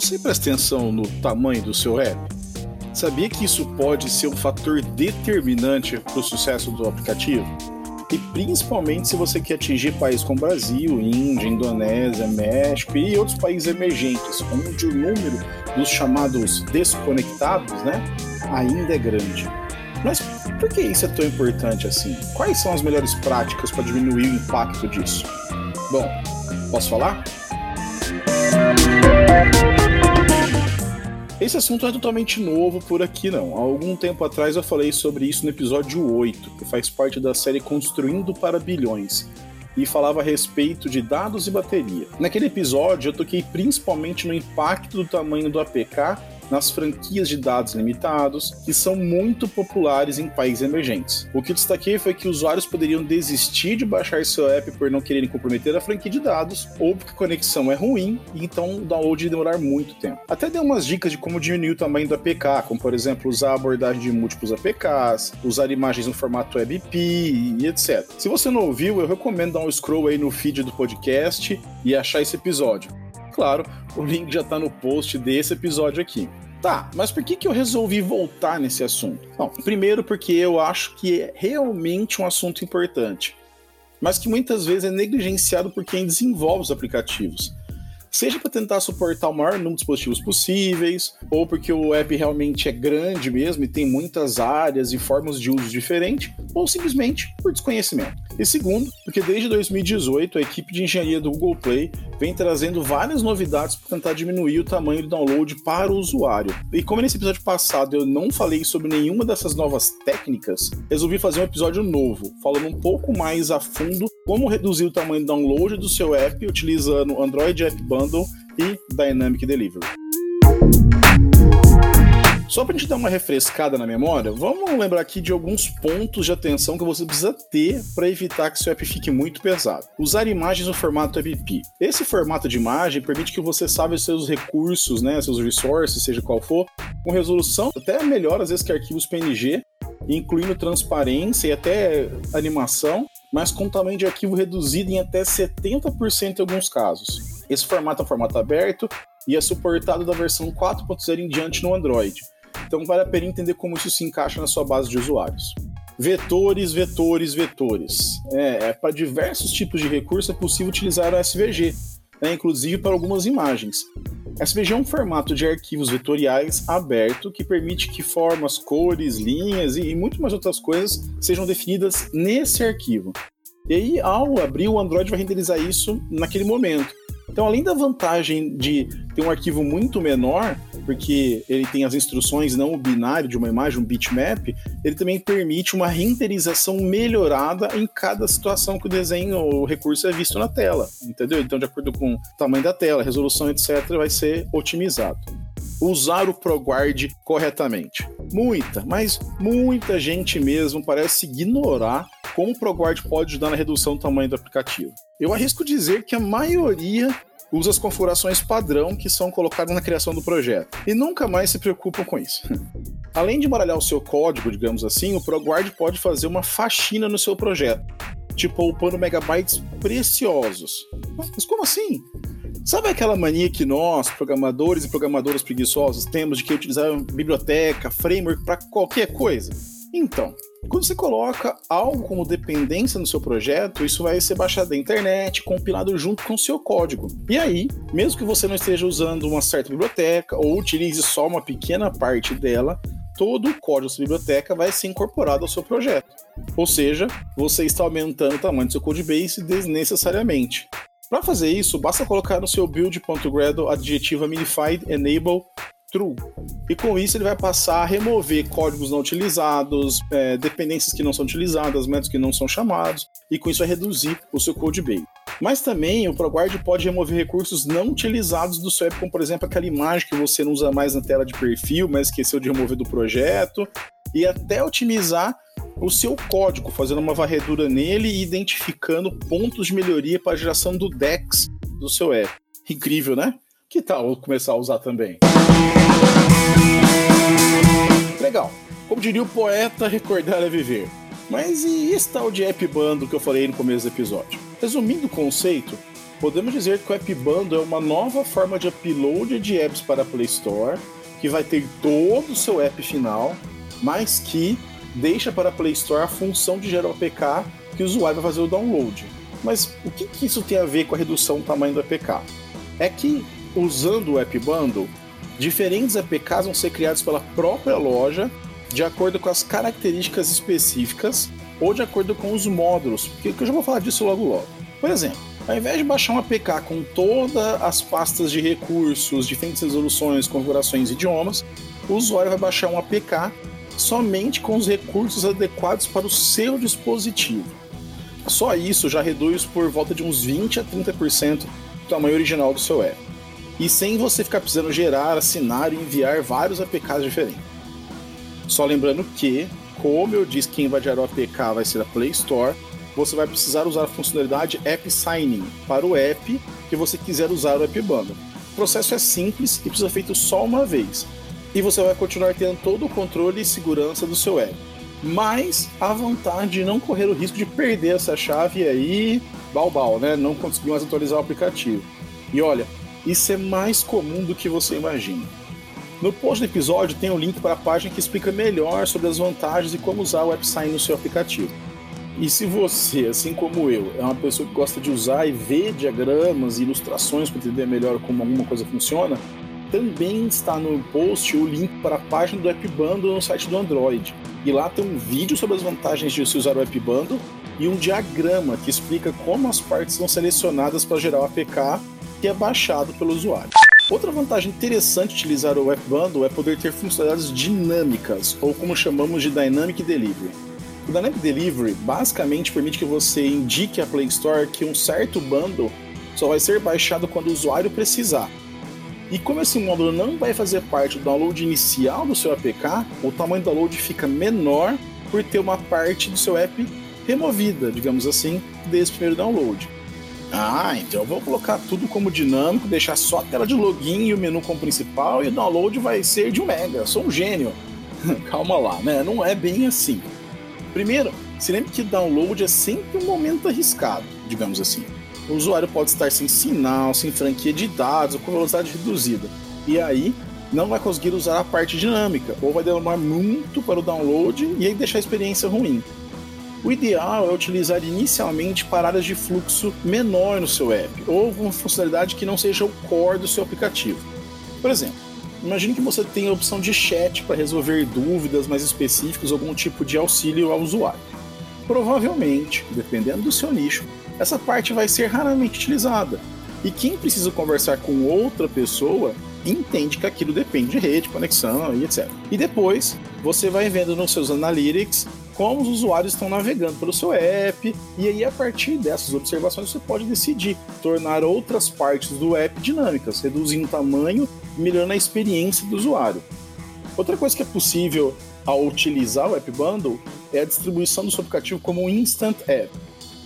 você presta atenção no tamanho do seu app? Sabia que isso pode ser um fator determinante para o sucesso do aplicativo? E principalmente se você quer atingir países como Brasil, Índia, Indonésia, México e outros países emergentes, onde o número dos chamados desconectados né, ainda é grande. Mas por que isso é tão importante assim? Quais são as melhores práticas para diminuir o impacto disso? Bom, posso falar? Esse assunto não é totalmente novo por aqui, não. Há algum tempo atrás eu falei sobre isso no episódio 8, que faz parte da série Construindo para Bilhões, e falava a respeito de dados e bateria. Naquele episódio eu toquei principalmente no impacto do tamanho do APK nas franquias de dados limitados, que são muito populares em países emergentes. O que eu destaquei foi que usuários poderiam desistir de baixar seu app por não quererem comprometer a franquia de dados, ou porque a conexão é ruim e então o download ia demorar muito tempo. Até dei umas dicas de como diminuir o tamanho do APK, como por exemplo usar a abordagem de múltiplos APKs, usar imagens no formato WebP e etc. Se você não ouviu, eu recomendo dar um scroll aí no feed do podcast e achar esse episódio. Claro, o link já está no post desse episódio aqui. Tá, mas por que, que eu resolvi voltar nesse assunto? Bom, primeiro porque eu acho que é realmente um assunto importante, mas que muitas vezes é negligenciado por quem desenvolve os aplicativos seja para tentar suportar o maior número de dispositivos possíveis, ou porque o app realmente é grande mesmo e tem muitas áreas e formas de uso diferentes, ou simplesmente por desconhecimento. E segundo, porque desde 2018 a equipe de engenharia do Google Play vem trazendo várias novidades para tentar diminuir o tamanho do download para o usuário. E como nesse episódio passado eu não falei sobre nenhuma dessas novas técnicas, resolvi fazer um episódio novo, falando um pouco mais a fundo como reduzir o tamanho do download do seu app utilizando Android App Bundle e Dynamic Delivery. Só para a gente dar uma refrescada na memória, vamos lembrar aqui de alguns pontos de atenção que você precisa ter para evitar que seu app fique muito pesado. Usar imagens no formato WebP. Esse formato de imagem permite que você salve seus recursos, né, seus resources, seja qual for, com resolução até melhor às vezes que arquivos PNG, incluindo transparência e até animação, mas com tamanho de arquivo reduzido em até 70% em alguns casos. Esse formato é um formato aberto e é suportado da versão 4.0 em diante no Android. Então vale a pena entender como isso se encaixa na sua base de usuários. Vetores, vetores, vetores. É, é para diversos tipos de recurso é possível utilizar o SVG, né, inclusive para algumas imagens. SVG é um formato de arquivos vetoriais aberto que permite que formas, cores, linhas e, e muito mais outras coisas sejam definidas nesse arquivo. E aí, ao abrir, o Android vai renderizar isso naquele momento. Então, além da vantagem de ter um arquivo muito menor, porque ele tem as instruções não o binário de uma imagem, um bitmap, ele também permite uma renderização melhorada em cada situação que o desenho ou o recurso é visto na tela, entendeu? Então, de acordo com o tamanho da tela, resolução, etc., vai ser otimizado. Usar o ProGuard corretamente. Muita, mas muita gente mesmo parece ignorar como o ProGuard pode ajudar na redução do tamanho do aplicativo. Eu arrisco dizer que a maioria usa as configurações padrão que são colocadas na criação do projeto e nunca mais se preocupam com isso. Além de embaralhar o seu código, digamos assim, o ProGuard pode fazer uma faxina no seu projeto, tipo poupando megabytes preciosos. Mas como assim? Sabe aquela mania que nós, programadores e programadoras preguiçosos, temos de que utilizar biblioteca, framework para qualquer coisa? Então, quando você coloca algo como dependência no seu projeto, isso vai ser baixado da internet, compilado junto com o seu código. E aí, mesmo que você não esteja usando uma certa biblioteca ou utilize só uma pequena parte dela, todo o código dessa biblioteca vai ser incorporado ao seu projeto. Ou seja, você está aumentando o tamanho do seu codebase desnecessariamente. Para fazer isso, basta colocar no seu build.gradle adjetiva minified enable true. E com isso ele vai passar a remover códigos não utilizados, é, dependências que não são utilizadas, métodos que não são chamados, e com isso vai reduzir o seu code base. Mas também o ProGuard pode remover recursos não utilizados do seu app, como por exemplo aquela imagem que você não usa mais na tela de perfil, mas esqueceu de remover do projeto, e até otimizar o seu código, fazendo uma varredura nele e identificando pontos de melhoria para a geração do DEX do seu app. Incrível, né? Que tal começar a usar também? Legal. Como diria o poeta, recordar é viver. Mas e esse tal de app bando que eu falei no começo do episódio? Resumindo o conceito, podemos dizer que o App Bundle é uma nova forma de upload de apps para a Play Store, que vai ter todo o seu app final, mas que deixa para a Play Store a função de gerar o APK que o usuário vai fazer o download. Mas o que, que isso tem a ver com a redução do tamanho do APK? É que, usando o App Bundle, diferentes APKs vão ser criados pela própria loja de acordo com as características específicas ou de acordo com os módulos, porque eu já vou falar disso logo logo. Por exemplo, ao invés de baixar um APK com todas as pastas de recursos, diferentes resoluções, configurações e idiomas, o usuário vai baixar um APK somente com os recursos adequados para o seu dispositivo. Só isso já reduz por volta de uns 20 a 30% do tamanho original do seu app. E sem você ficar precisando gerar, assinar e enviar vários APKs diferentes. Só lembrando que, como eu disse, quem vai gerar o APK vai ser a Play Store, você vai precisar usar a funcionalidade App Signing para o app que você quiser usar o App Bundle. O processo é simples e precisa ser feito só uma vez. E você vai continuar tendo todo o controle e segurança do seu app. Mas a vontade de não correr o risco de perder essa chave aí, balbal, né? Não conseguir mais atualizar o aplicativo. E olha, isso é mais comum do que você imagina. No post do episódio tem um link para a página que explica melhor sobre as vantagens e como usar o AppSign no seu aplicativo. E se você, assim como eu, é uma pessoa que gosta de usar e ver diagramas e ilustrações para entender melhor como alguma coisa funciona, também está no post o link para a página do App Bundle no site do Android. E lá tem um vídeo sobre as vantagens de se usar o App Bundle e um diagrama que explica como as partes são selecionadas para gerar o APK que é baixado pelo usuário. Outra vantagem interessante de utilizar o App Bundle é poder ter funcionalidades dinâmicas, ou como chamamos de Dynamic Delivery. O Dynamic Delivery basicamente permite que você indique à Play Store que um certo bundle só vai ser baixado quando o usuário precisar. E como esse módulo não vai fazer parte do download inicial do seu APK, o tamanho do download fica menor por ter uma parte do seu app removida, digamos assim, desse primeiro download. Ah, então eu vou colocar tudo como dinâmico, deixar só a tela de login e o menu como principal e o download vai ser de 1 mega. Eu sou um gênio. Calma lá, né? Não é bem assim. Primeiro, se lembre que download é sempre um momento arriscado, digamos assim. O usuário pode estar sem sinal, sem franquia de dados ou com velocidade reduzida. E aí, não vai conseguir usar a parte dinâmica, ou vai demorar muito para o download e aí deixar a experiência ruim. O ideal é utilizar inicialmente paradas de fluxo menor no seu app, ou uma funcionalidade que não seja o core do seu aplicativo. Por exemplo, Imagine que você tem a opção de chat para resolver dúvidas mais específicas, algum tipo de auxílio ao usuário. Provavelmente, dependendo do seu nicho, essa parte vai ser raramente utilizada. E quem precisa conversar com outra pessoa entende que aquilo depende de rede, conexão e etc. E depois você vai vendo nos seus analytics como os usuários estão navegando pelo seu app, e aí a partir dessas observações você pode decidir tornar outras partes do app dinâmicas, reduzindo o tamanho e melhorando a experiência do usuário. Outra coisa que é possível ao utilizar o App Bundle é a distribuição do seu aplicativo como um Instant App,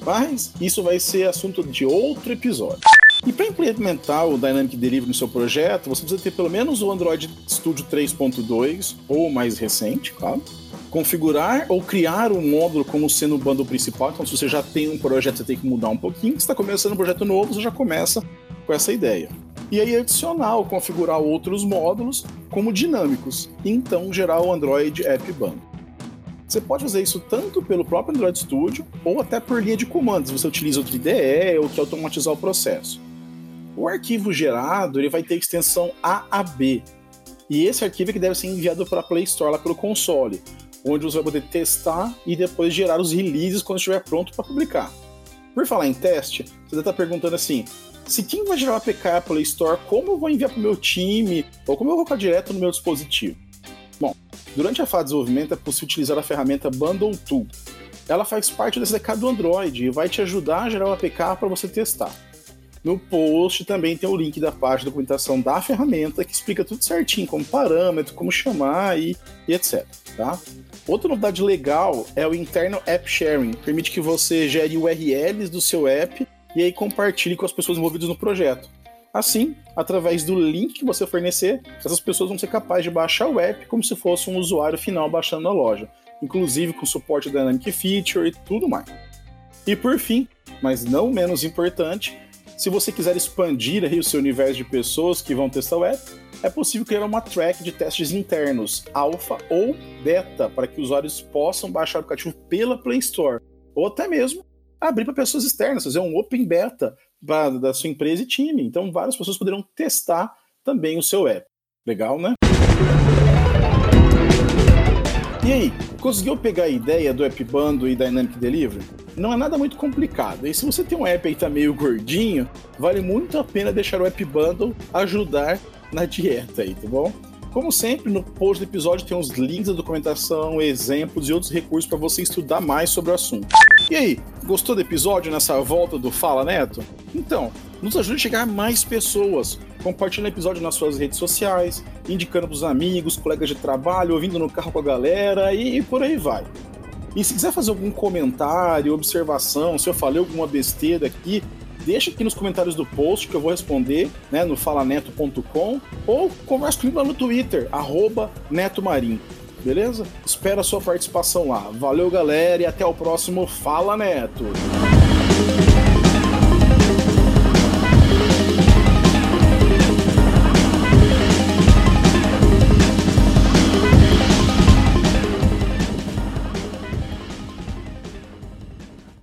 mas isso vai ser assunto de outro episódio. E para implementar o Dynamic Delivery no seu projeto, você precisa ter pelo menos o Android Studio 3.2 ou mais recente, claro. Configurar ou criar um módulo como sendo o bundle principal. Então, se você já tem um projeto, você tem que mudar um pouquinho. Se está começando um projeto novo, você já começa com essa ideia. E aí adicionar ou configurar outros módulos como dinâmicos, então gerar o Android App Bundle. Você pode fazer isso tanto pelo próprio Android Studio ou até por linha de comandos. Você utiliza outro IDE ou quer automatizar o processo. O arquivo gerado ele vai ter extensão AAB. E esse arquivo é que deve ser enviado para a Play Store lá pelo console onde você vai poder testar e depois gerar os releases quando estiver pronto para publicar. Por falar em teste, você deve estar perguntando assim: se quem vai gerar o APK para Play Store, como eu vou enviar para o meu time ou como eu vou colocar direto no meu dispositivo? Bom, durante a fase de desenvolvimento é possível utilizar a ferramenta Bundle Tool. Ela faz parte do SDK do Android e vai te ajudar a gerar o APK para você testar. No post também tem o link da página de documentação da ferramenta que explica tudo certinho, como parâmetro, como chamar e, e etc. Tá? Outra novidade legal é o interno App Sharing. Permite que você gere URLs do seu app e aí compartilhe com as pessoas envolvidas no projeto. Assim, através do link que você fornecer, essas pessoas vão ser capazes de baixar o app como se fosse um usuário final baixando na loja, inclusive com suporte Dynamic Feature e tudo mais. E por fim, mas não menos importante, Se você quiser expandir aí o seu universo de pessoas que vão testar o app, é possível criar uma track de testes internos, alfa ou beta, para que usuários possam baixar o aplicativo pela Play Store, ou até mesmo abrir para pessoas externas, fazer um open beta da sua empresa e time. Então, várias pessoas poderão testar também o seu app. Legal, né? E aí, conseguiu pegar a ideia do App Bundle e Dynamic Delivery? Não é nada muito complicado. E se você tem um app aí que tá meio gordinho, vale muito a pena deixar o App Bundle ajudar na dieta aí, tá bom? Como sempre, no post do episódio tem os links da documentação, exemplos e outros recursos para você estudar mais sobre o assunto. E aí, gostou do episódio nessa volta do Fala Neto? Então, nos ajude a chegar a mais pessoas. Compartilhe o episódio nas suas redes sociais, indicando para os amigos, colegas de trabalho, ouvindo no carro com a galera e por aí vai. E se quiser fazer algum comentário, observação, se eu falei alguma besteira aqui, deixa aqui nos comentários do post que eu vou responder, né, no falaneto.com ou conversa comigo lá no Twitter, arroba netomarim. Beleza? Espero a sua participação lá. Valeu, galera, e até o próximo Fala Neto!